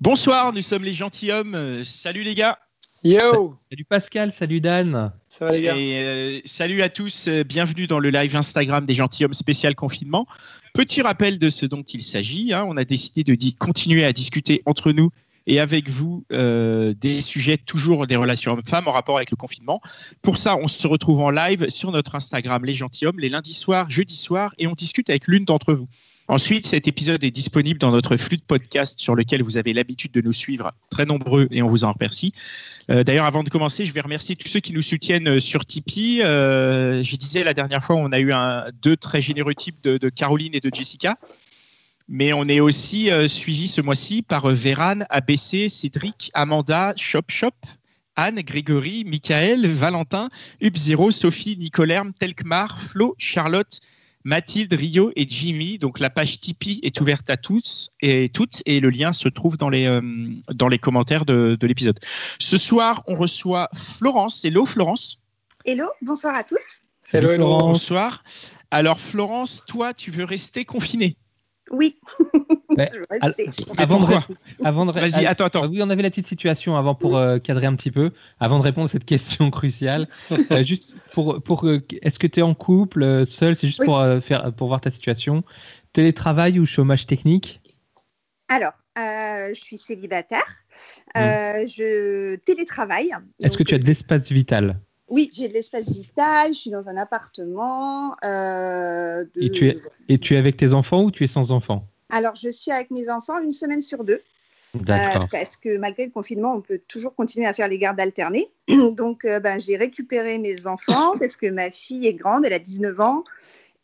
Bonsoir, nous sommes les gentilshommes. Salut les gars. Yo Salut Pascal, salut Dan. Ça va les gars Et euh, salut à tous, euh, bienvenue dans le live Instagram des gentilshommes spécial confinement. Petit rappel de ce dont il s'agit. hein, on a décidé de continuer à discuter entre nous et avec vous euh, des sujets toujours des relations hommes-femmes en rapport avec le confinement. Pour ça, on se retrouve en live sur notre Instagram Les Gentilhommes les lundis soirs, jeudis soirs et on discute avec l'une d'entre vous. Ensuite, cet épisode est disponible dans notre flux de podcast sur lequel vous avez l'habitude de nous suivre, très nombreux, et on vous en remercie. Euh, D'ailleurs, avant de commencer, je vais remercier tous ceux qui nous soutiennent euh, sur Tipeee. Euh, je disais la dernière fois, on a eu deux très généreux types de, Caroline et de Jessica. Mais on est aussi suivi ce mois-ci par Véran, ABC, Cédric, Amanda, Shop Shop, Anne, Grégory, Michael, Valentin, Hub0, Sophie, Nicolerme, Telkmar, Flo, Charlotte, Mathilde, Rio et Jimmy. Donc la page Tipeee est ouverte à tous et toutes et le lien se trouve dans les, euh, dans les commentaires de, de l'épisode. Ce soir, on reçoit Florence. Hello Florence. Hello, bonsoir à tous. Hello, hello. Florence. Bonsoir. Alors Florence, toi, tu veux rester confinée? Oui. Ouais, Je vais rester. Mais Avant de, avant de Vas-y, attends, attends. ah oui, on avait la petite situation avant pour euh, cadrer un petit peu, avant de répondre à cette question cruciale. Euh, juste pour, pour euh, est-ce que tu es en couple, seul? C'est juste Oui. pour, euh, faire, pour voir ta situation. Télétravail ou chômage technique? Alors, euh, je suis célibataire. Euh, je télétravaille. Est-ce que tu as de l'espace vital? Oui, j'ai de l'espace vital. Je suis dans un appartement. euh, de- Et tu es- Et tu es avec tes enfants ou tu es sans enfants? Alors, je suis avec mes enfants une semaine sur deux. euh, D'accord. parce que malgré le confinement, on peut toujours continuer à faire les gardes alternées. Donc, euh, ben, j'ai récupéré mes enfants parce que ma fille est grande, elle a 19 ans.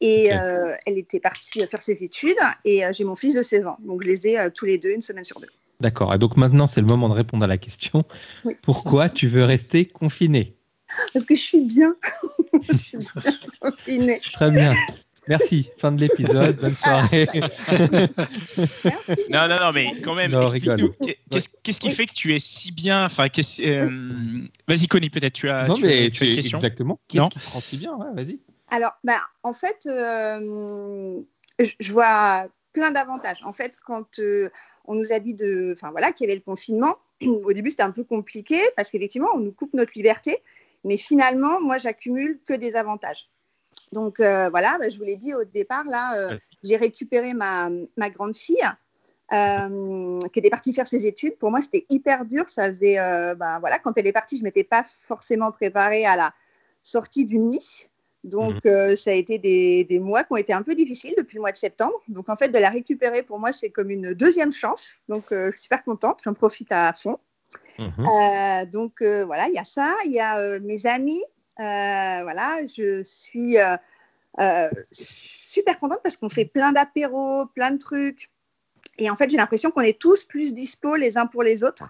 Et euh, elle était partie faire ses études. Et j'ai mon fils de 16 ans. Donc, je les ai tous les deux une semaine sur deux. D'accord. Et donc maintenant, c'est le moment de répondre à la question. Oui. Pourquoi tu veux rester confiné Parce que je suis bien. je suis bien confinée. Très bien. Merci. Fin de l'épisode. Bonne soirée. Merci. Non, non, non, mais quand même, explique-nous. Qu'est-ce qui fait que tu es si bien? Enfin, euh, vas-y, Connie, peut-être tu as, non, tu as- mais tu as tu une question? exactement. Non? Qu'est-ce qui te rend si bien? Ouais, Vas-y. Alors, bah, en fait, euh, je, je vois plein d'avantages. En fait, quand euh, on nous a dit de, enfin voilà, qu'il y avait le confinement, au début c'était un peu compliqué parce qu'effectivement on nous coupe notre liberté, mais finalement, moi, j'accumule que des avantages. Donc euh, voilà, bah, je vous l'ai dit au départ là, euh, j'ai récupéré ma, ma grande fille. euh, qui était partie faire ses études. Pour moi, c'était hyper dur. Ça faisait, bah, voilà, quand elle est partie, je m'étais pas forcément préparée à la sortie du nid. Donc, euh, ça a été des, des mois qui ont été un peu difficiles depuis le mois de septembre. Donc, en fait, de la récupérer, pour moi, c'est comme une deuxième chance. Donc, je suis super contente. J'en profite à fond. Mhm. Euh, donc, euh, voilà, il y a ça. Il y a euh, mes amis. Voilà, je suis super contente parce qu'on fait plein d'apéros, plein de trucs. Et en fait, j'ai l'impression qu'on est tous plus dispo les uns pour les autres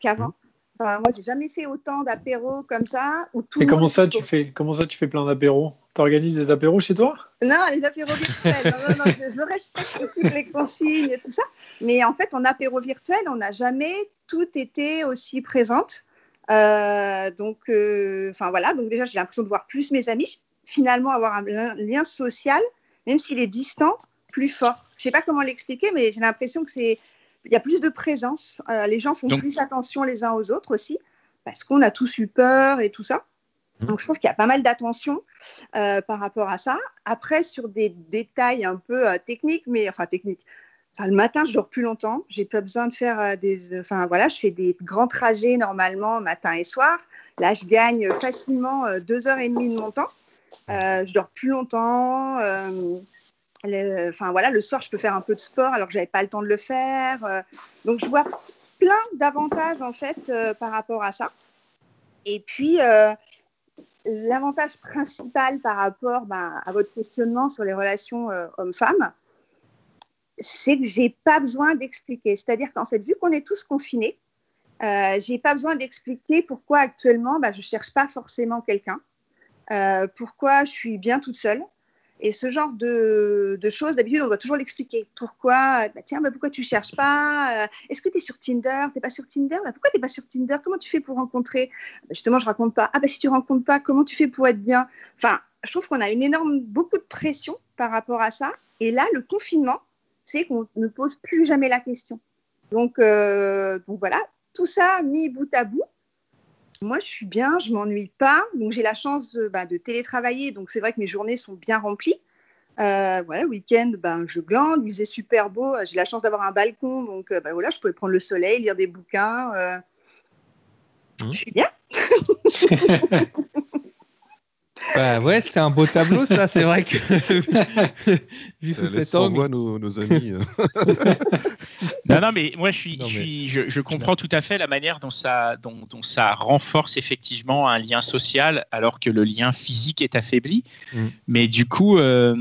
qu'avant. Enfin, moi, j'ai jamais fait autant d'apéros comme ça. Où tout Et comment ça, dispo. tu fais Comment ça, tu fais plein d'apéros? T'organises des apéros chez toi? Non, les apéros virtuels. Non, non, non, je, je respecte toutes les consignes et tout ça. Mais en fait, en apéro virtuel, on n'a jamais tout été aussi présente. Euh, donc, euh, enfin voilà. Donc déjà, j'ai l'impression de voir plus mes amis. Finalement, avoir un lien, lien social, même s'il est distant, plus fort. Je sais pas comment l'expliquer, mais j'ai l'impression que c'est il y a plus de présence. Euh, les gens font Donc- plus attention les uns aux autres aussi, parce qu'on a tous eu peur et tout ça. Donc, je trouve qu'il y a pas mal d'attention euh, par rapport à ça. Après, sur des détails un peu euh, techniques, mais enfin techniques. Le matin, je dors plus longtemps. J'ai pas besoin de faire euh, des. Enfin, voilà, je fais des grands trajets normalement matin et soir. Là, je gagne facilement deux heures et demie de mon temps. Je dors plus longtemps. le- Enfin, voilà, le soir, je peux faire un peu de sport alors que j'avais pas le temps de le faire. donc, je vois plein d'avantages en fait par rapport à ça. Et puis, l'avantage principal par rapport ben, à votre questionnement sur les relations euh, hommes-femmes, c'est que j'ai pas besoin d'expliquer. C'est-à-dire qu'en fait, vu qu'on est tous confinés, euh, j'ai pas besoin d'expliquer pourquoi actuellement bah, je cherche pas forcément quelqu'un, euh, pourquoi je suis bien toute seule. Et ce genre de, de choses, d'habitude, on doit toujours l'expliquer. Pourquoi? Bah, Tiens, bah, pourquoi tu cherches pas? Euh, Est-ce que tu es sur Tinder? Tu pas sur Tinder? Bah, Pourquoi tu pas sur Tinder? Comment tu fais pour rencontrer? Bah, Justement, je raconte pas. Ah, bah, si tu rencontres pas, comment tu fais pour être bien? Enfin, je trouve qu'on a une énorme, beaucoup de pression par rapport à ça. Et là, le confinement, c'est qu'on ne pose plus jamais la question. Donc, euh, donc voilà, tout ça mis bout à bout, moi, je suis bien, je m'ennuie pas. Donc, j'ai la chance de, bah, de télétravailler. Donc, c'est vrai que mes journées sont bien remplies. Euh, voilà, week-end, ben, je glande. Il faisait super beau. J'ai la chance d'avoir un balcon. Donc, euh, bah, voilà, je pouvais prendre le soleil, lire des bouquins. Euh, Mmh. Je suis bien. Bah ouais, c'est un beau tableau, ça. C'est vrai que vu Ça laisse sans voix nos, nos amis. Non, non, mais moi, je, suis, Non, je, mais- suis- je, je comprends tout à fait la manière dont ça, dont, dont ça renforce effectivement un lien social alors que le lien physique est affaibli. Mm. Mais du coup, euh,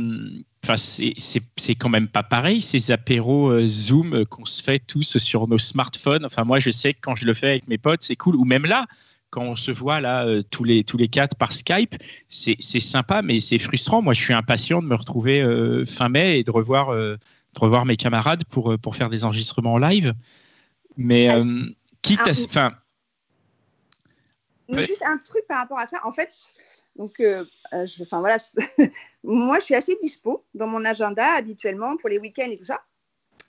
enfin, c'est c'est- c'est quand même pas pareil, ces apéros euh, Zoom euh, qu'on se fait tous sur nos smartphones. Enfin, moi, je sais que quand je le fais avec mes potes, c'est cool. Ou même là, quand on se voit là euh, tous les tous les quatre par Skype, c'est sympa, mais c'est frustrant. Moi, je suis impatient de me retrouver euh, fin mai et de revoir euh, de revoir mes camarades pour pour faire des enregistrements en live. Mais quitte à, Ah, enfin, Mais juste un truc par rapport à ça. En fait, donc, euh, je, enfin voilà, moi, je suis assez dispo dans mon agenda habituellement pour les week-ends et tout ça.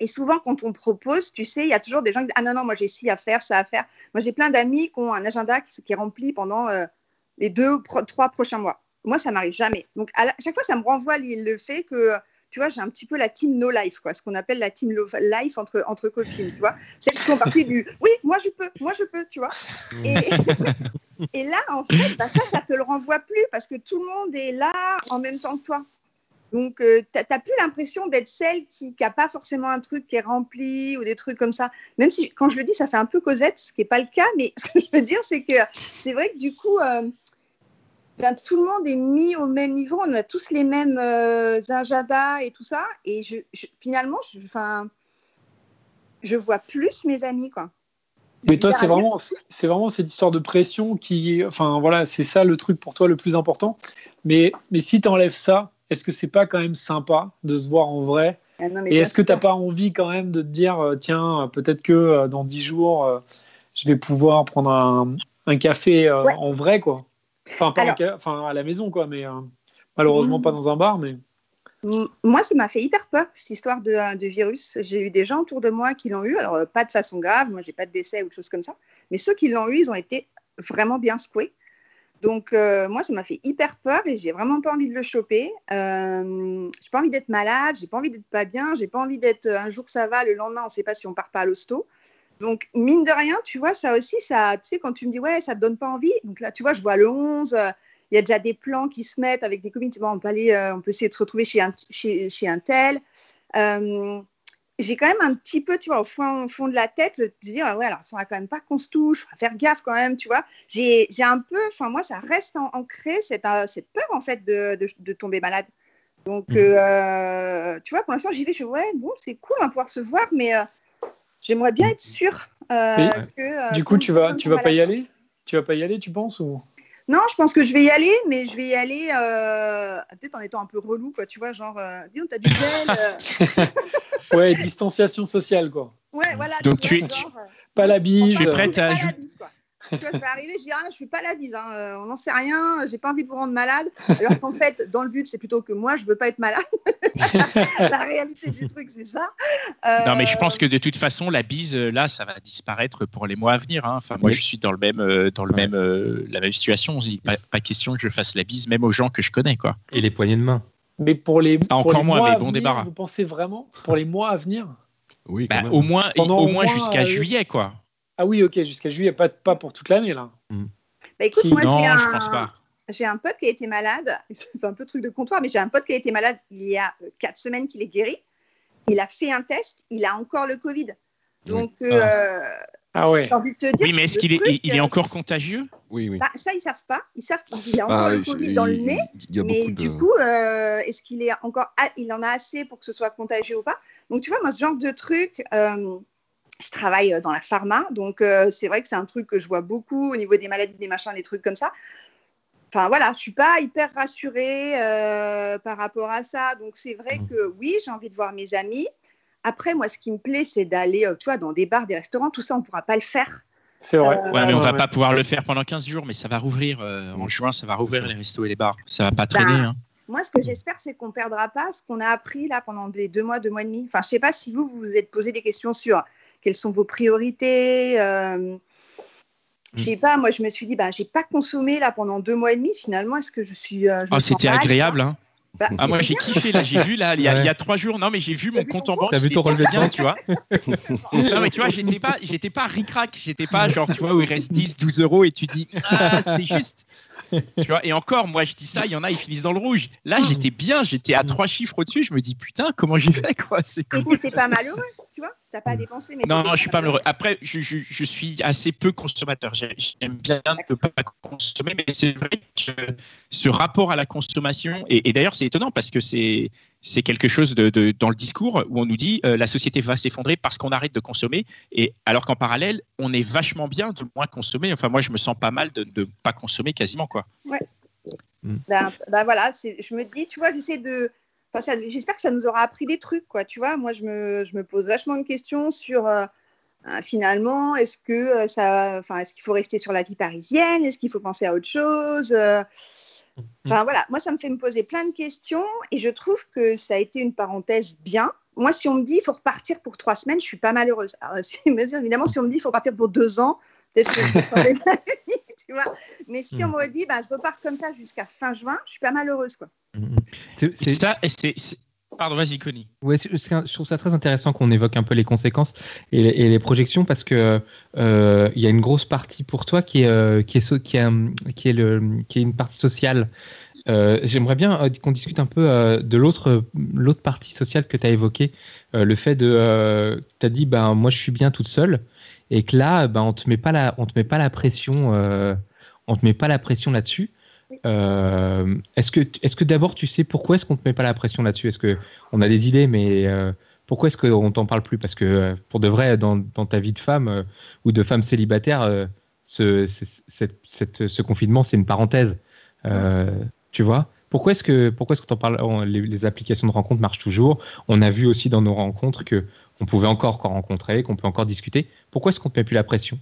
Et souvent, quand on propose, tu sais, il y a toujours des gens qui disent Ah non, non, moi j'ai ci à faire, ça à faire. Moi, j'ai plein d'amis qui ont un agenda qui, est rempli pendant euh, les deux, pro- trois prochains mois. Moi, ça m'arrive jamais. Donc, à chaque fois, ça me renvoie le fait que, tu vois, j'ai un petit peu la team no life, quoi, ce qu'on appelle la team life entre, copines, tu vois. Celles qui sont parties du Oui, moi je peux, moi je peux, tu vois. Et, et là, en fait, bah, ça, ça te le renvoie plus parce que tout le monde est là en même temps que toi. Donc, euh, tu n'as plus l'impression d'être celle qui n'a pas forcément un truc qui est rempli ou des trucs comme ça. Même si, quand je le dis, ça fait un peu Cosette, ce qui n'est pas le cas. Mais ce que je veux dire, c'est que c'est vrai que du coup, euh, ben, tout le monde est mis au même niveau. On a tous les mêmes euh, agendas et tout ça. Et je, je- finalement, je, je vois plus mes amis. Quoi. Mais toi, c'est vraiment, c'est vraiment cette histoire de pression qui, enfin voilà, c'est ça le truc pour toi le plus important. Mais, mais si tu enlèves ça, est-ce que c'est pas quand même sympa de se voir en vrai Ah non, mais Et est-ce que tu n'as sûr. pas envie quand même de te dire, euh, tiens, euh, peut-être que euh, dans 10 jours, je vais pouvoir prendre un, un café Ouais. en vrai, quoi Enfin, pas en Alors- ca- enfin, à la maison, quoi, mais malheureusement Mhm. pas dans un bar, mais. Moi, ça m'a fait hyper peur, cette histoire de, de virus. J'ai eu des gens autour de moi qui l'ont eu. Alors, pas de façon grave, moi, j'ai pas de décès ou de choses comme ça. Mais ceux qui l'ont eu, ils ont été vraiment bien secoués. Donc, euh, moi, ça m'a fait hyper peur et j'ai vraiment pas envie de le choper. Euh, j'ai pas envie d'être malade, j'ai pas envie d'être pas bien, j'ai pas envie d'être euh, un jour ça va, le lendemain, on sait pas si on part pas à l'hosto. Donc, mine de rien, tu vois, ça aussi, ça, tu sais, quand tu me dis, ouais, ça te donne pas envie. Donc là, tu vois, je vois le 11, euh, il y a déjà des plans qui se mettent avec des. C'est bon, on peut aller, on peut essayer de se retrouver chez un, chez, chez un tel. J'ai quand même un petit peu, tu vois, au fond, au fond de la tête, le, de dire, ah ouais, alors, il faudra quand même pas qu'on se touche, faudra faire gaffe quand même, tu vois. J'ai un peu, enfin, moi, ça reste en- ancré, cette, euh, cette peur, en fait, de, de, de tomber malade. Donc, Mhm. euh, tu vois, pour l'instant, j'y vais, je ouais, bon, c'est cool, on va pouvoir se voir, mais euh, j'aimerais bien être sûre euh, que. du coup, tu vas, tu vas pas y aller? Tu vas pas y aller, tu penses ou... Non, je pense que je vais y aller, mais je vais y aller euh, peut-être en étant un peu relou, quoi, tu vois, genre, euh, dis donc, t'as du gel. euh, Ouais, distanciation sociale, quoi. Ouais, voilà. Donc, tu es- genre, Pas la bise. Tu es prête à ajouter. Tu vois, je vais arriver, je dis ah, je suis pas la bise, hein, euh, on n'en sait rien, j'ai pas envie de vous rendre malade. Alors qu'en fait, dans le but, c'est plutôt que moi, je veux pas être malade. la réalité du truc, c'est ça. Euh, Non, mais je pense que de toute façon, la bise, euh, là, ça va disparaître pour les mois à venir. hein. Enfin, moi, Oui. je suis dans le même, euh, dans le même, euh, la même situation. Il n'est pas, pas question que je fasse la bise, même aux gens que je connais, quoi. Et les poignées de main. Mais pour les, Ah, pour encore les moins, mois mais à bon venir, débarras. Vous pensez vraiment pour les mois à venir? Oui, quand Bah, même. au moins, Pendant au au moins moins, jusqu'à euh, juillet, quoi. Ah oui, ok, jusqu'à juillet, pas, pas pour toute l'année là. Bah, écoute, Qui- moi, non, j'ai un, je pense pas. j'ai un pote qui a été malade. C'est un peu truc de comptoir, mais j'ai un pote qui a été malade il y a euh, quatre semaines qu'il est guéri. Il a fait un test, il a encore le Covid. Donc, euh, Ah ouais. J'ai envie de te dire. Oui, mais est-ce ce qu'il est, truc, il est euh, encore contagieux? Oui, oui. bah, Ça, ils savent pas. Ils savent qu'il a encore Bah, le Covid dans le nez. Il y a Mais beaucoup du de. coup, euh, est-ce qu'il est encore, ah, il en a assez pour que ce soit contagieux ou pas? Donc tu vois, moi, ce genre de truc, euh, je travaille dans la pharma, donc euh, c'est vrai que c'est un truc que je vois beaucoup au niveau des maladies, des machins, des trucs comme ça. Enfin voilà, je suis pas hyper rassurée euh, par rapport à ça. Donc c'est vrai Mhm. que oui, j'ai envie de voir mes amis. Après, moi, ce qui me plaît, c'est d'aller, euh, tu vois, dans des bars, des restaurants, tout ça, on pourra pas le faire. C'est vrai. Euh, Ouais, mais on va Ouais. pas pouvoir le faire pendant 15 jours, mais ça va rouvrir. euh, en juin, ça va rouvrir les restos et les bars. Ça va pas traîner. Bah, hein. Moi, ce que j'espère, c'est qu'on perdra pas ce qu'on a appris là pendant les deux mois, deux mois et demi. Enfin, je sais pas si vous vous vous êtes posé des questions sur quelles sont vos priorités. euh, Je sais pas. Moi, je me suis dit, bah, j'ai pas consommé là pendant deux mois et demi. Finalement, est-ce que je suis euh, je Oh, c'était agréable. Hein. Bah, Ah, moi, j'ai kiffé là. J'ai vu là, il y, a, Ouais. il y a trois jours. Non, mais j'ai vu mon vu compte en banque. T'as vu ton relevé de bien, compte tu vois. Non, mais tu vois, j'étais pas, j'étais pas ric-rac. J'étais pas genre, tu vois, où il reste 10, 12 euros et tu dis, ah, c'était juste. Tu vois, et encore, moi, je dis ça, il y en a, ils finissent dans le rouge. Là, j'étais bien, j'étais à trois chiffres au-dessus. Je me dis, putain, comment j'ai fait, quoi C'est Et cool. t'étais pas malheureux, tu vois T'as pas dépensé. Mais Non, non, je suis pas malheureux. Après, je, je, je suis assez peu consommateur. J'ai- J'aime bien ne pas consommer, mais c'est vrai que ce rapport à la consommation, et, et d'ailleurs, c'est étonnant parce que c'est c'est quelque chose de, de- dans le discours où on nous dit euh, la société va s'effondrer parce qu'on arrête de consommer, et alors qu'en parallèle, on est vachement bien de moins consommer. Enfin, moi, je me sens pas mal de ne pas consommer quasiment, quoi. Ben, ben voilà, c'est- je me dis, tu vois, j'essaie de. Enfin, j'espère que ça nous aura appris des trucs, quoi. Tu vois, moi, je me, je me pose vachement de questions sur. euh, euh, finalement, est-ce que euh, ça, enfin, est-ce qu'il faut rester sur la vie parisienne? Est-ce qu'il faut penser à autre chose? Euh, Enfin voilà, moi ça me fait me poser plein de questions et je trouve que ça a été une parenthèse bien. Moi, si on me dit il faut repartir pour trois semaines, je suis pas malheureuse. Alors, évidemment, si on me dit il faut partir pour deux ans, peut-être que je vais changer d'avis, tu vois. Mais si on me dit bah, je repars comme ça jusqu'à fin juin, je suis pas malheureuse quoi. C'est- Et c'est- ça, et c'est. c'est- Pardon, vas-y, Connie. Ouais, je trouve ça très intéressant qu'on évoque un peu les conséquences et les, et les projections parce que euh, il y a une grosse partie pour toi qui est euh, qui est qui, est le qui est une partie sociale. Euh, J'aimerais bien euh, qu'on discute un peu euh, de l'autre l'autre partie sociale que tu as évoquée, euh, le fait de tu as dit ben moi je suis bien toute seule et que là ben on te met pas la on te met pas la pression euh, on te met pas la pression là-dessus. Euh, est-ce que, est-ce que d'abord tu sais pourquoi est-ce qu'on te met pas la pression là-dessus? Est-ce que on a des idées, mais euh, pourquoi est-ce qu'on t'en parle plus? Parce que pour de vrai, dans, dans ta vie de femme ou de femme célibataire, ce, ce- cette- cette- ce confinement c'est une parenthèse. Tu vois? Pourquoi est-ce que pourquoi est-ce qu'on t'en parle? Les, les applications de rencontres marchent toujours. On a vu aussi dans nos rencontres que on pouvait encore, rencontrer, qu'on peut encore discuter. Pourquoi est-ce qu'on te met plus la pression?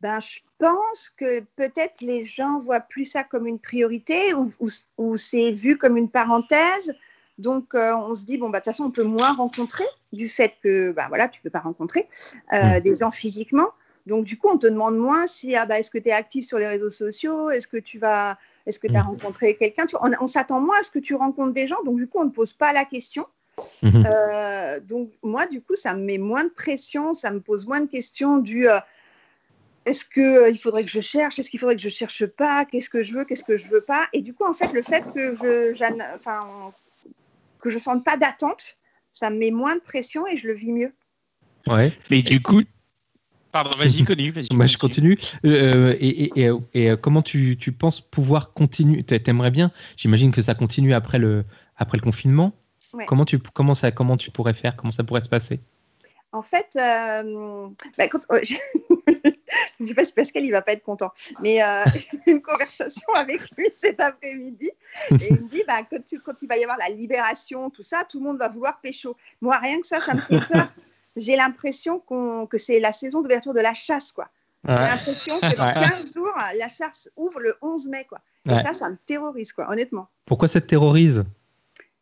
Ben, je pense que peut-être les gens voient plus ça comme une priorité ou, ou- ou c'est vu comme une parenthèse. Donc, euh, on se dit, bon, bah, de toute façon, on peut moins rencontrer du fait que, bah, voilà, tu ne peux pas rencontrer euh, Mm. des gens physiquement. Donc, du coup, on te demande moins si, ah, bah, est-ce que tu es actif sur les réseaux sociaux? Est-ce que tu vas, est-ce que tu as Mm. rencontré quelqu'un? On, on s'attend moins à ce que tu rencontres des gens. Donc, du coup, on ne pose pas la question. Mhm. Euh, donc moi, du coup, ça me met moins de pression, ça me pose moins de questions du euh, est-ce qu'il faudrait que je cherche, est-ce qu'il faudrait que je cherche pas, qu'est-ce que je veux, qu'est-ce que je veux pas? Et du coup, en fait, le fait que je, enfin, que je sente pas d'attente, ça me met moins de pression et je le vis mieux. Ouais. Mais du coup. Pardon, vas-y, Connie. Vas-y, Bah, je continue. Euh, et et- et, euh, et, euh, comment tu, tu penses pouvoir continuer? T'a- T'aimerais bien J'imagine que ça continue après le, après le confinement. Ouais. Comment, tu, comment, ça, comment tu pourrais faire? Comment ça pourrait se passer? En fait, euh, bah, quand, euh, je ne sais pas si Pascal il va pas être content, mais euh, j'ai eu une conversation avec lui cet après-midi et il me dit bah, quand, il va y avoir la libération, tout ça, tout le monde va vouloir pécho. Moi, rien que ça, ça me fait peur. J'ai l'impression que c'est la saison d'ouverture de la chasse, quoi. J'ai l'impression que dans Ouais. 15 jours, la chasse ouvre le 11 mai, quoi. Et Ouais. ça, ça me terrorise, quoi, honnêtement. Pourquoi ça te terrorise?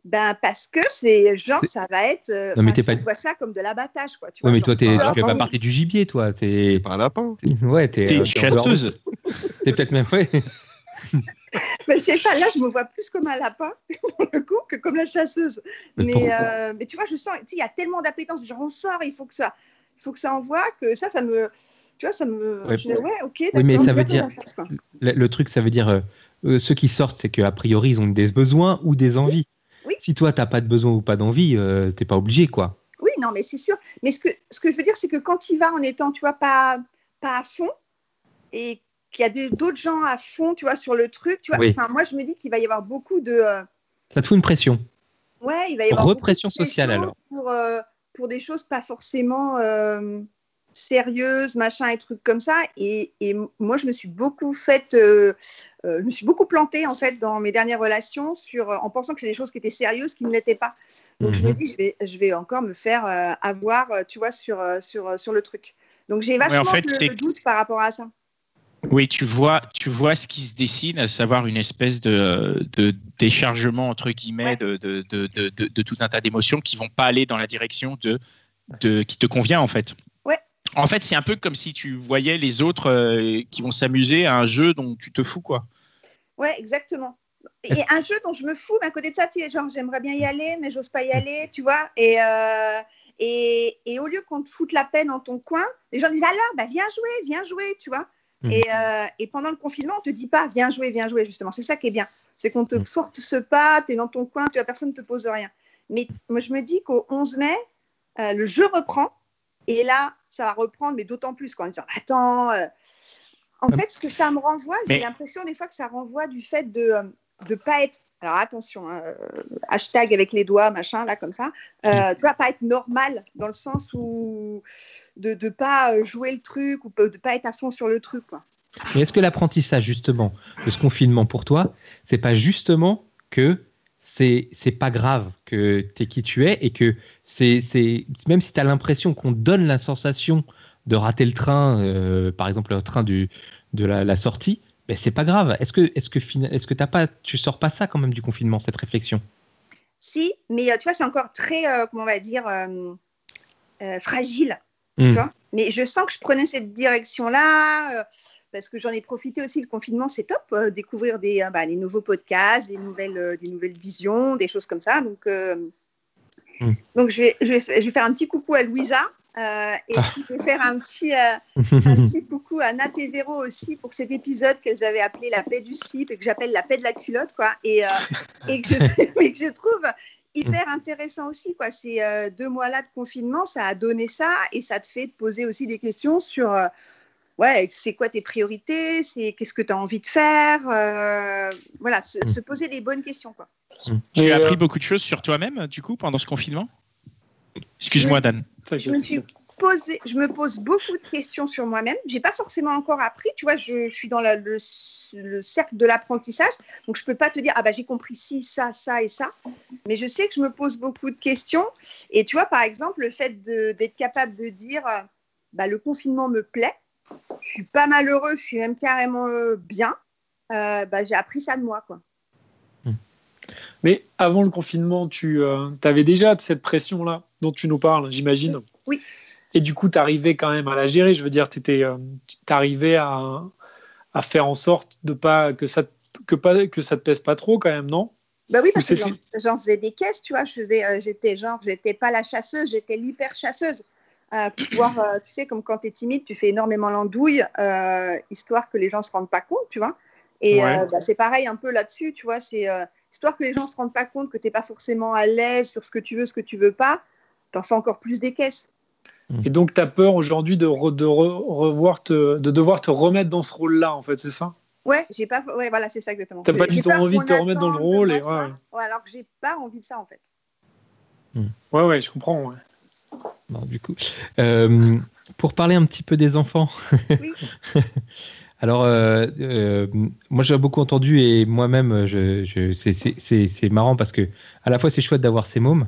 Ben, parce que c'est genre, ça va être. euh, Non, mais pas- vois ça comme de l'abattage, quoi. Tu Ouais, vois, mais toi, tu fais pas partie du gibier, toi. T'es Pas un lapin. ouais, t'es T'es euh, une chasseuse. T'es peut-être même. Ouais. Mais c'est pas là, je me vois plus comme un lapin, pour le coup, que comme la chasseuse. Mais euh, mais tu vois, je sens, tu sais, il y a tellement d'appétence, genre on sort, il faut que ça, il faut que ça envoie, que ça, ça me, tu vois, ça me, Ouais, je dis, ouais, ok. Oui, mais d'accord, ça veut dire- quoi. le, le truc, ça veut dire euh, euh, ceux qui sortent, c'est qu'a priori, ils ont des besoins ou des envies. Oui. Si toi, t'as pas de besoin ou pas d'envie, euh, t'es pas obligé, quoi. Oui, non, mais c'est sûr. Mais ce que, ce que je veux dire, c'est que quand il va en étant, tu vois, pas, pas à fond, et qu'il y a d'autres gens à fond, tu vois, sur le truc, tu vois, Oui. enfin, moi, je me dis qu'il va y avoir beaucoup de. euh, Ça te fout une pression. ouais, il va y avoir. beaucoup de Repression sociale, alors. Pour, euh, pour des choses pas forcément euh, sérieuses, machin, et trucs comme ça. Et, et moi, je me suis beaucoup faite. euh, euh, je me suis beaucoup plantée, en fait, dans mes dernières relations, sur, en pensant que c'est des choses qui étaient sérieuses, qui ne l'étaient pas. Donc, je me Mhm. dis, je vais, je vais encore me faire euh, avoir, euh, tu vois, sur, euh, sur, euh, sur le truc. Donc, j'ai en vachement fait, le- c'est- le doute par rapport à ça. Oui, tu vois, tu vois ce qui se dessine, à savoir une espèce de, de déchargement entre guillemets Ouais. de, de- de tout un tas d'émotions qui vont pas aller dans la direction de, de qui te convient en fait. En fait, c'est un peu comme si tu voyais les autres euh, qui vont s'amuser à un jeu dont tu te fous quoi. Ouais, exactement. Et un jeu dont je me fous, mais à côté de ça, tu sais, genre, j'aimerais bien y aller, mais j'ose pas y aller, tu vois. Et, euh, et, et au lieu qu'on te foute la peine dans ton coin, les gens disent alors, bah, viens jouer, viens jouer, tu vois. Mhm. Et, euh, et pendant le confinement, on te dit pas, viens jouer, viens jouer, justement. C'est ça qui est bien. C'est qu'on te Mhm. force pas, tu es dans ton coin, tu vois, personne ne te pose rien. Mais moi, je me dis qu'au 11 mai, euh, le jeu reprend. Et là, ça va reprendre, mais d'autant plus quoi, en disant Attends. euh, En fait, ce que ça me renvoie, j'ai Mais- l'impression des fois que ça renvoie du fait de ne pas être. Alors attention, hein, euh, hashtag avec les doigts, machin, là, comme ça. Euh, tu vois, pas être normal dans le sens où de ne pas euh, jouer le truc ou de ne pas être à fond sur le truc. Quoi. Mais est-ce que l'apprentissage, justement, de ce confinement pour toi, c'est pas justement que c'est c'est pas grave que tu es qui tu es et que c'est c'est même si tu as l'impression qu'on donne la sensation de rater le train, euh, par exemple le train du, de la, la sortie, ben c'est pas grave. Est-ce que est-ce que est-ce que t'as pas tu sors pas ça quand même du confinement cette réflexion? Si, mais euh, tu vois, c'est encore très, euh, comment on va dire, euh, fragile. Hmm. tu vois. Mais je sens que je prenais cette direction-là. euh, parce que j'en ai profité aussi, le confinement, c'est top, euh, découvrir des, euh, bah, les nouveaux podcasts, des nouvelles, euh, des nouvelles visions, des choses comme ça. Donc, euh, Mm. donc je, vais, je, vais, je vais faire un petit coucou à Louisa. euh, et Ah. puis je vais faire un petit, euh, un petit coucou à Nat et Véro aussi pour cet épisode qu'elles avaient appelé la paix du slip et que j'appelle la paix de la culotte. Quoi. Et, euh, et que, je, mais que je trouve hyper intéressant aussi. Quoi. Ces deux mois-là de confinement, ça a donné ça et ça te fait te poser aussi des questions sur ouais, c'est quoi tes priorités, c'est qu'est-ce que tu as envie de faire? euh, voilà, se, Mm. se poser les bonnes questions. Quoi. Tu Et, as euh, appris beaucoup de choses sur toi-même du coup pendant ce confinement? Excuse-moi Dan. Je me suis posé, je me pose beaucoup de questions sur moi-même. J'ai pas forcément encore appris. Tu vois, je, je suis dans la- le, le cercle de l'apprentissage, donc je peux pas te dire ah bah j'ai compris ci, ça, ça et ça. Mais je sais que je me pose beaucoup de questions. Et tu vois, par exemple, le fait d'être capable de dire euh, bah le confinement me plaît, je suis pas malheureux, je suis même carrément euh, bien. Euh, bah, j'ai appris ça de moi, quoi. Mais avant le confinement, tu avais déjà cette pression-là dont tu nous parles, j'imagine. Oui. Et du coup, tu arrivais quand même à la gérer. Je veux dire, tu arrivais à, à faire en sorte de pas que ça, que pas que ça te pèse pas trop quand même, non? Bah oui, parce que j'en- j'en faisais des caisses, tu vois. Je faisais, euh, j'étais genre, j'étais pas la chasseuse, j'étais l'hyper chasseuse. Euh, pouvoir, euh, tu sais, comme quand tu es timide, tu fais énormément l'andouille, euh, histoire que les gens se rendent pas compte, tu vois. Et Ouais. euh, bah, c'est pareil un peu là-dessus, tu vois. C'est euh, histoire que les gens se rendent pas compte que tu n'es pas forcément à l'aise sur ce que tu veux, ce que tu veux pas. T'en fais encore plus des caisses. Et donc, tu as peur aujourd'hui de, re- de, re- revoir te, de devoir te remettre dans ce rôle-là, en fait, c'est ça? Ouais, j'ai pas, ouais, voilà, c'est ça exactement. T'as pas du tout envie de te remettre dans le rôle moi et ça. ouais. Ouais, alors que j'ai pas envie de ça en fait. Ouais, ouais, je comprends. ouais. Du coup, euh, pour parler un petit peu des enfants. Oui. Alors, euh, euh, moi, j'ai beaucoup entendu et moi-même, je, je- c'est- marrant parce que à la fois, c'est chouette d'avoir ces mômes.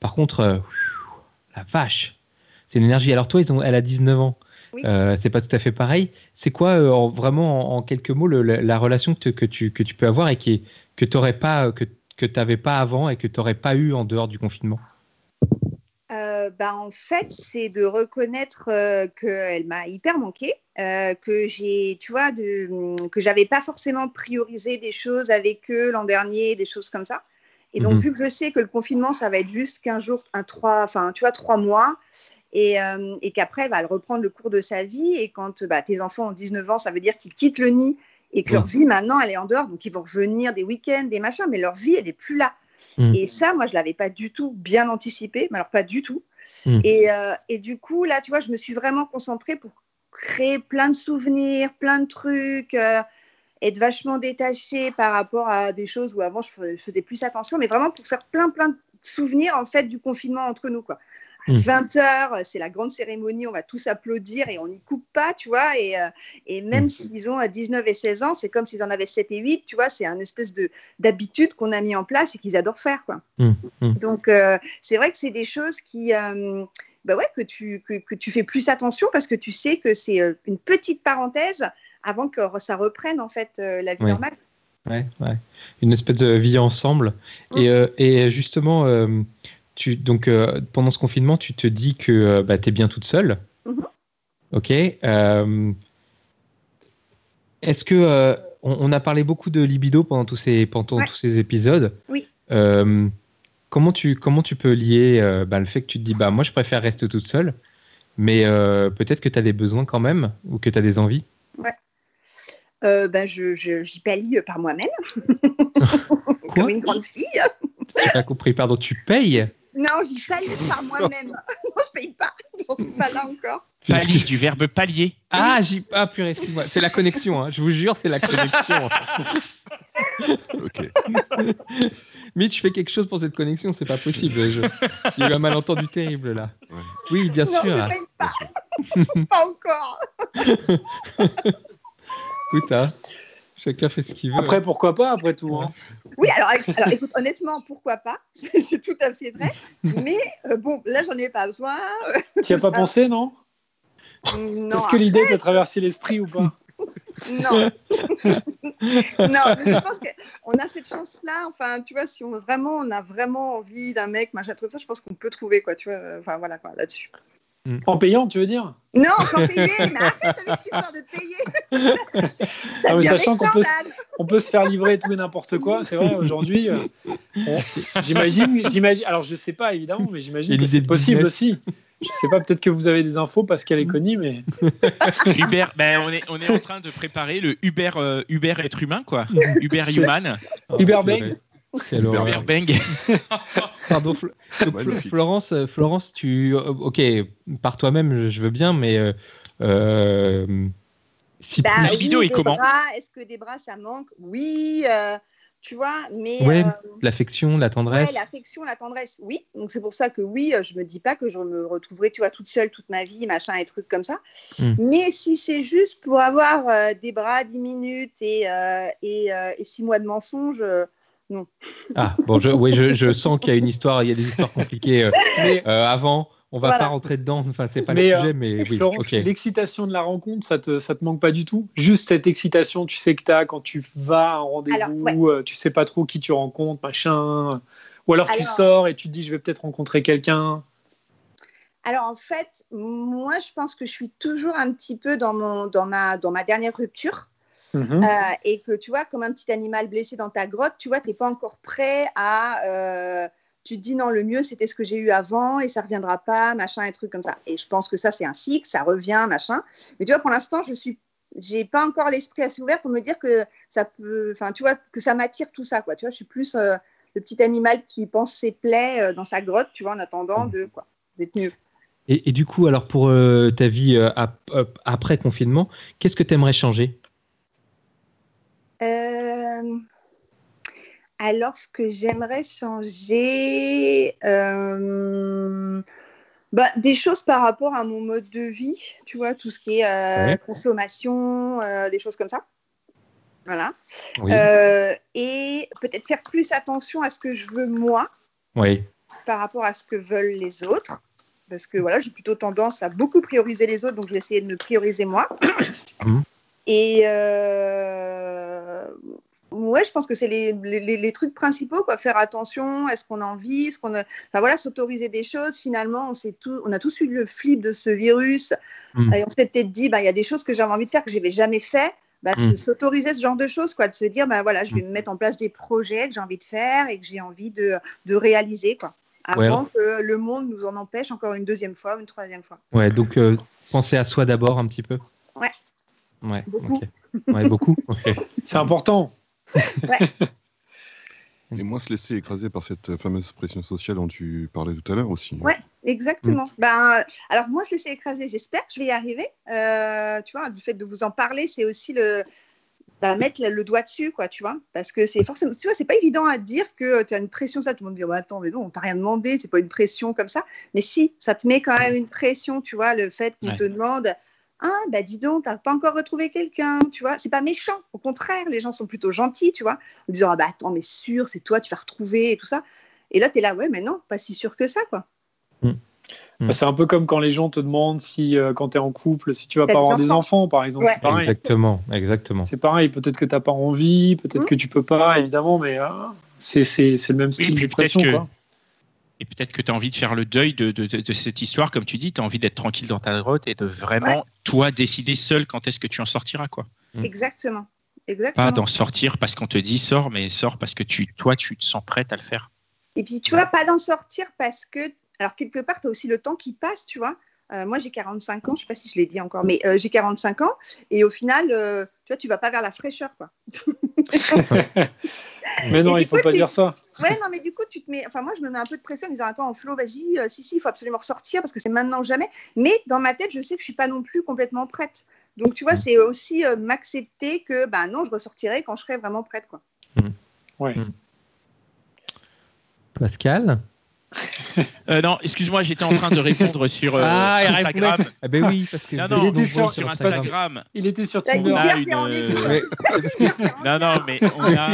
Par contre, la vache, c'est une énergie. Alors, toi, ils ont, elle a 19 ans. Oui. C'est pas tout à fait pareil. C'est quoi, en- vraiment, en, en quelques mots, le- la, la relation que, tu, que tu peux avoir et qui est, que tu pas, que, pas avant et que tu n'aurais pas eu en dehors du confinement? Euh, bah, en fait, c'est de reconnaître euh, qu'elle m'a hyper manqué, euh, que j'ai, tu vois, de, que j'avais pas forcément priorisé des choses avec eux l'an dernier, des choses comme ça. Et donc, Mhm. vu que je sais que le confinement, ça va être juste 15 jours, un 3, enfin, tu vois, 3 mois, et, euh, et qu'après, elle va reprendre le cours de sa vie. Et quand bah, tes enfants ont 19 ans, ça veut dire qu'ils quittent le nid et que leur Mhm. vie, maintenant, elle est en dehors. Donc, ils vont revenir des week-ends, des machins, mais leur vie, elle n'est plus là. Mm. Et ça, moi, je l'avais pas du tout bien anticipé, mais alors pas du tout. Mm. Et, euh, et du coup, là, tu vois, je me suis vraiment concentrée pour créer plein de souvenirs, plein de trucs, euh, être vachement détachée par rapport à des choses où avant je faisais plus attention, mais vraiment pour faire plein, plein de souvenirs en fait du confinement entre nous, quoi. À Mm. 20h, c'est la grande cérémonie, on va tous applaudir et on n'y coupe pas, tu vois. Et, euh, et même Mm. s'ils ont à 19 et 16 ans, c'est comme s'ils en avaient 7 et 8, tu vois. C'est un espèce de d'habitude qu'on a mis en place et qu'ils adorent faire, quoi. Mm. Donc, euh, c'est vrai que c'est des choses qui, euh, bah ouais, que tu, que, que tu fais plus attention parce que tu sais que c'est euh, une petite parenthèse avant que ça reprenne, en fait, euh, la vie normale. Ouais, ouais. Une espèce de vie ensemble. Et, euh, et justement, euh, tu, donc, euh, pendant ce confinement, tu te dis que euh, bah, tu es bien toute seule. Mhm. Ok. euh, Est-ce que. euh, on, on a parlé beaucoup de libido pendant tous ces, pendant Ouais. tous ces épisodes. Oui. Comment, tu, comment tu peux lier bah, le fait que tu te dis, bah, moi, je préfère rester toute seule, mais peut-être que tu as des besoins quand même, ou que tu as des envies? Euh, bah, je, je- j'y pallie par moi-même, comme une grande fille. J'ai pas compris, pardon, tu payes? Non, j'y pallie par moi-même. non, je paye pas. Pas là encore. Pallier, du verbe pallier. Ah, j'y... ah purée, excuse-moi. C'est la connexion, hein. je vous jure, c'est la connexion. Ok. Mitch, fais quelque chose pour cette connexion, c'est pas possible. Je- Il y a eu un malentendu terrible là. Ouais. Oui, bien Non, sûr. je paye pas. pas encore. Écoute, hein, chacun fait ce qu'il veut. Après, pourquoi pas, après tout. hein. Oui, alors, alors écoute, honnêtement, pourquoi pas? C'est tout à fait vrai. Mais euh, bon, là, j'en ai pas besoin. Tu n'y as pas pensé, non? Non, Est-ce que l'idée t'a traversé l'esprit ou pas? Non. non, mais je pense qu'on a cette chance-là. Enfin, tu vois, si on vraiment, on a vraiment envie d'un mec, machin, truc, ça, je pense qu'on peut trouver, quoi, tu vois. Enfin, voilà, quoi, là-dessus. En payant, tu veux dire? Non, sans payer, mais arrête avec cette histoire de payer. ça Ah, mais sachant qu'on peut-. On peut se faire livrer tout et n'importe quoi. C'est vrai, aujourd'hui. euh, J'imagine, j'imagine. Alors, je sais pas évidemment, mais j'imagine que c'est possible business. aussi. Je sais pas, peut-être que vous avez des infos parce qu'elle est connue, mais Uber, ben, on, est, on est en train de préparer le Uber, euh, Uber être humain, quoi. Uber human. Uber. Bang. Quelle. Pardon. Florence, euh, Florence, tu, euh, ok, par toi-même, je veux bien, mais euh, euh, si Bah, La oui, libido est comment bras, Est-ce que des bras, ça manque? Oui, euh, tu vois, mais. Ouais, euh, l'affection, la tendresse. Ouais, l'affection, la tendresse, oui. Donc c'est pour ça que oui, je me dis pas que je me retrouverai, tu vois, toute seule toute ma vie, machin, et trucs comme ça. Hmm. Mais si c'est juste pour avoir euh, des bras 10 minutes et, euh, et, euh, et 6 mois de mensonges, euh, Ah, bon, je, oui, je, je sens qu'il y a une histoire, il y a des histoires compliquées euh, mais euh, avant. On va Voilà. pas rentrer dedans, enfin, c'est pas Mais, le euh, sujet, mais oui, Florence, ok. l'excitation de la rencontre, ça te, ça te manque pas du tout? Juste cette excitation, tu sais que tu as quand tu vas à un rendez-vous, ouais. euh, tu sais pas trop qui tu rencontres, machin. Ou alors, tu Alors- sors et tu te dis, je vais peut-être rencontrer quelqu'un. Alors en fait, moi je pense que je suis toujours un petit peu dans, mon, dans, ma, dans ma dernière rupture. Mhm. Euh, et que tu vois, comme un petit animal blessé dans ta grotte, tu vois, tu n'es pas encore prêt à. euh, tu te dis non, le mieux c'était ce que j'ai eu avant et ça reviendra pas, machin, et trucs comme ça. Et je pense que ça c'est un cycle, ça revient, machin. Mais tu vois, pour l'instant, je suis. J'ai pas encore l'esprit assez ouvert pour me dire que ça peut. Enfin, tu vois, que ça m'attire tout ça, quoi. Tu vois, je suis plus euh, le petit animal qui pense ses plaies euh, dans sa grotte, tu vois, en attendant de quoi, d'être mieux. Et, et du coup, alors pour euh, ta vie ap- ap- après confinement, qu'est-ce que tu aimerais changer? Euh, alors, ce que j'aimerais changer, euh, bah, des choses par rapport à mon mode de vie, tu vois, tout ce qui est euh, Ouais. consommation, des choses comme ça. Voilà. Oui. Et peut-être faire plus attention à ce que je veux moi oui. par rapport à ce que veulent les autres. Parce que voilà, j'ai plutôt tendance à beaucoup prioriser les autres, donc je vais essayer de me prioriser moi. Mhm. Et euh, ouais, je pense que c'est les, les, les trucs principaux, quoi. Faire attention, est-ce qu'on a envie, est-ce qu'on a... enfin voilà, s'autoriser des choses. Finalement, on, s'est tout, on a tous eu le flip de ce virus, Mhm. et on s'est peut-être dit, bah, il y a des choses que j'avais envie de faire que je n'avais jamais fait. Bah, se- S'autoriser ce genre de choses, quoi, de se dire, bah, voilà, je vais me mettre en place des projets que j'ai envie de faire et que j'ai envie de, de réaliser, quoi, Ouais. avant que le monde nous en empêche encore une deuxième fois, une troisième fois. Ouais, donc euh, penser à soi d'abord un petit peu. Ouais. Ouais, Beaucoup. Ouais, beaucoup. C'est important. Et moins se laisser écraser par cette fameuse pression sociale dont tu parlais tout à l'heure aussi. Ouais, exactement. Ben, alors, moi, se laisser écraser, j'espère que je vais y arriver. Euh, tu vois, du fait de vous en parler, c'est aussi le, bah, mettre le doigt dessus, quoi, tu vois. Parce que c'est forcément, tu vois, c'est pas évident à dire que tu as une pression, ça, tout le monde dit, bah, attends, mais non, on t'a rien demandé, c'est pas une pression comme ça. Mais si, ça te met quand même une pression, tu vois, le fait qu'on Ouais. te demande, ah, bah dis donc, t'as pas encore retrouvé quelqu'un, tu vois. C'est pas méchant, au contraire, les gens sont plutôt gentils, tu vois, en disant, ah, bah attends, mais sûr, c'est toi, tu vas retrouver et tout ça. Et là, tu es là, ouais, mais non, pas si sûr que ça, quoi. Bah, c'est un peu comme quand les gens te demandent si, euh, quand tu es en couple, si tu vas pas avoir des enfants. par exemple. Ouais. C'est pareil. Exactement, exactement. C'est pareil, peut-être que tu n'as pas envie, peut-être Mhm. que tu peux pas, évidemment, mais euh, c'est c'est- c'est le même style de pression. que- Quoi. Et peut-être que tu as envie de faire le deuil de, de- de- de cette histoire, comme tu dis, tu as envie d'être tranquille dans ta grotte et de vraiment, toi, décider seul quand est-ce que tu en sortiras. quoi. Mm. Exactement. Exactement. Pas d'en sortir parce qu'on te dit sors, mais sors parce que tu, toi, tu te sens prête à le faire. Et puis, tu vois, pas d'en sortir parce que, alors, quelque part, tu as aussi le temps qui passe, tu vois. Euh, moi, j'ai 45 ans, je sais pas si je l'ai dit encore, mais euh, j'ai 45 ans. Et au final, euh, tu vois, tu vas pas vers la fraîcheur, quoi. Mais non, il faut coup, pas tu- dire ça. Ouais, non, mais du coup, tu te mets. Enfin, moi, je me mets un peu de pression en disant Attends, Flo, vas-y, euh, si, si, il faut absolument ressortir parce que c'est maintenant ou jamais. Mais dans ma tête, je sais que je suis pas non plus complètement prête. Donc, tu vois, c'est aussi euh, m'accepter que, bah non, je ressortirai quand je serai vraiment prête, quoi. Ouais. Pascal? Euh, non, excuse-moi, j'étais en train de répondre sur euh, Ah, il Instagram. répondait. Ah ben oui, parce que Non, vous non, Il était sur- sur Instagram. Instagram. Il était sur Tinder. a gouttière, une, c'est rendez-vous. Ouais. La gouttière, c'est Non, non, mais on a.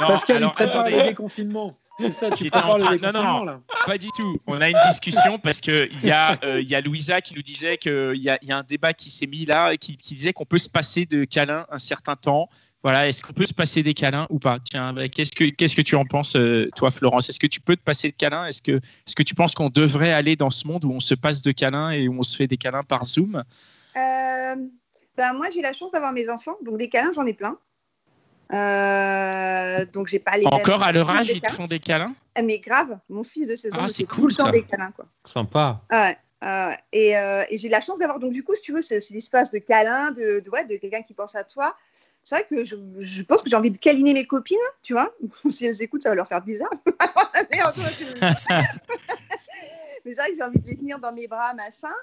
Non, Pascal, alors, il prépare attendez. le déconfinement. C'est ça, tu le train- non, déconfinement, non. là. Pas du tout. On a une discussion parce que il y a euh, il y a Louisa qui nous disait qu'il y a, il y a un débat qui s'est mis là et qui, qui disait qu'on peut se passer de câlins un certain temps. Voilà, est-ce qu'on peut se passer des câlins ou pas? Tiens, bah, qu'est-ce que qu'est-ce que tu en penses, euh, toi, Florence? Est-ce que tu peux te passer de câlins? Est-ce que est-ce que tu penses qu'on devrait aller dans ce monde où on se passe de câlins et où on se fait des câlins par Zoom? Euh, ben, moi, j'ai la chance d'avoir mes enfants, donc des câlins, j'en ai plein. Euh, donc, j'ai pas les. Encore à leur âge, ils te font des câlins? Mais grave, mon fils de 16 ans, Ah, c'est cool, ça. des câlins, quoi. Sympa. Ah ouais, ah ouais. Et, euh, et j'ai la chance d'avoir, donc du coup, si tu veux, ce- cet espace de câlin, de, de, ouais, de quelqu'un qui pense à toi. C'est vrai que je, pense que j'ai envie de câliner mes copines, tu vois. si elles écoutent, ça va leur faire bizarre. Mais c'est vrai que j'ai envie de les tenir dans mes bras, machin.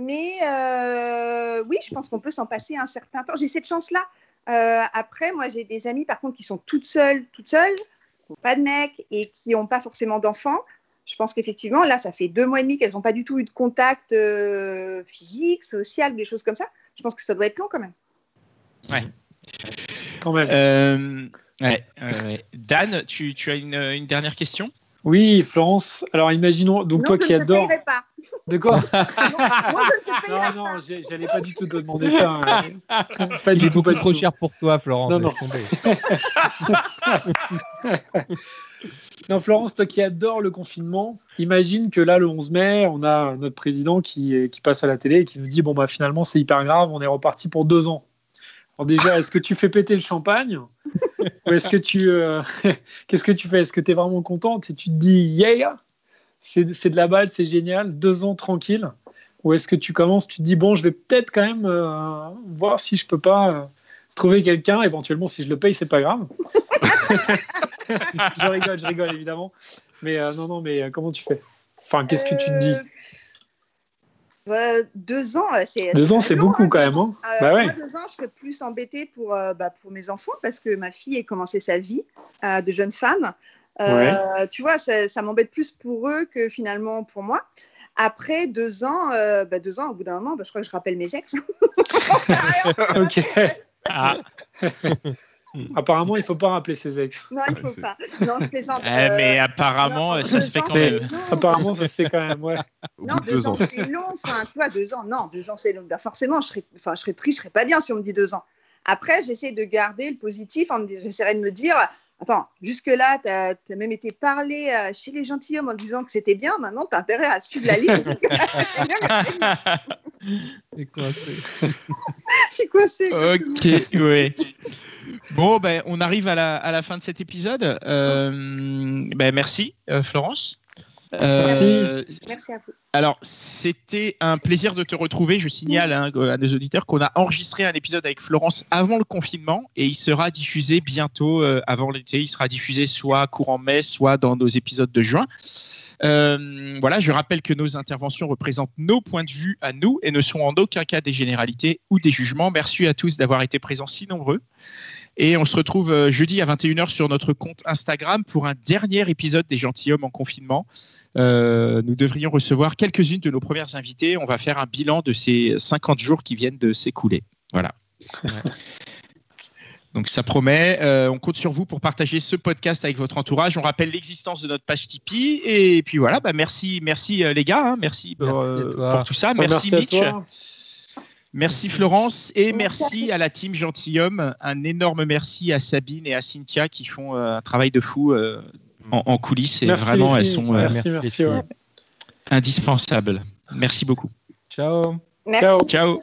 Mais euh, oui, je pense qu'on peut s'en passer un certain temps. J'ai cette chance-là. Euh, après, moi, j'ai des amies, par contre, qui sont toutes seules, toutes seules, qui n'ont pas de mec et qui n'ont pas forcément d'enfants. Je pense qu'effectivement, là, ça fait deux mois et demi qu'elles n'ont pas du tout eu de contact euh, physique, social, des choses comme ça. Je pense que ça doit être long quand même. Quand même. Euh, ouais, ouais, ouais. Dan, tu, tu as une, une dernière question? Oui, Florence. Alors, imaginons. Donc, non, toi je qui pas. De quoi Non, moi, je ne te payerai Non, pas. non, j'ai- j'allais pas du tout te demander ça. hein. Pas Il du tout, pas trop cher pour toi, Florence. Non, non. Non, Florence, toi qui adores le confinement, imagine que là, le 11 mai, on a notre président qui, qui passe à la télé et qui nous dit Bon, bah finalement, c'est hyper grave, on est reparti pour deux ans. Alors, déjà, est-ce que tu fais péter le champagne Ou est-ce que tu. euh, Qu'est-ce que tu fais? Est-ce que tu es vraiment contente et tu te dis Yeah C'est c'est de la balle, c'est génial, deux ans tranquille Ou est-ce que tu commences, tu te dis Bon, je vais peut-être quand même euh, voir si je peux pas. euh, Trouver quelqu'un, éventuellement si je le paye, c'est pas grave. je rigole, je rigole évidemment. Mais euh, non, non, mais euh, comment tu fais? Enfin, qu'est-ce que tu te dis? Euh, Deux ans, c'est. Deux ans, c'est long, beaucoup hein, quand même. Hein Euh, bah ouais. Moi, deux ans, je serais plus embêtée pour, euh, bah, pour mes enfants parce que ma fille a commencé sa vie euh, de jeune femme. Euh, Tu vois, ça, ça m'embête plus pour eux que finalement pour moi. Après deux ans, euh, bah, deux ans, au bout d'un moment, bah, je crois que je rappelle mes ex. ok. Ah, Apparemment, il faut pas rappeler ses ex. non, il faut C'est- pas. Non, je plaisante. eh, Euh, mais apparemment, non, ça se fait quand même. non. Apparemment, ça se fait quand même. Ouais. Non, deux, deux ans, ans. c'est long. Enfin, tu vois, deux ans, non, deux ans, c'est long. Ben, forcément, je serais, enfin, je serais triste, je serais pas bien si on me dit deux ans. Après, j'essaie de garder le positif. En me dis- J'essaierai de me dire, attends, jusque-là, tu as, même été parlé euh, chez les gentilshommes en disant que c'était bien. Maintenant, tu as intérêt à suivre la ligne. C'est quoi, c'est- Je suis coincée. Ok, ouais. Bon, ben, on arrive à la, à la fin de cet épisode. Euh, ben, merci, euh, Florence. Euh, Merci à vous. Alors, c'était un plaisir de te retrouver. Je signale hein, à nos auditeurs qu'on a enregistré un épisode avec Florence avant le confinement et il sera diffusé bientôt euh, avant l'été. Il sera diffusé soit courant mai, soit dans nos épisodes de juin. Euh, voilà, je rappelle que nos interventions représentent nos points de vue à nous et ne sont en aucun cas des généralités ou des jugements. Merci à tous d'avoir été présents si nombreux. Et on se retrouve euh, jeudi à 21h sur notre compte Instagram pour un dernier épisode des gentilshommes en confinement. Euh, nous devrions recevoir quelques-unes de nos premières invitées. On va faire un bilan de ces 50 jours qui viennent de s'écouler. Voilà. Donc ça promet. Euh, on compte sur vous pour partager ce podcast avec votre entourage. On rappelle l'existence de notre page Tipeee. Et puis voilà, bah merci, merci les gars. hein. merci, euh, pour tout ça. Merci, Mitch. Merci Florence et Merci à la team Gentilhomme. Un énorme merci à Sabine et à Cynthia qui font euh, un travail de fou euh, en, en coulisses et Merci, vraiment les elles sont euh, merci, merci, indispensables. Merci beaucoup. Ciao. Merci. Ciao. Ciao.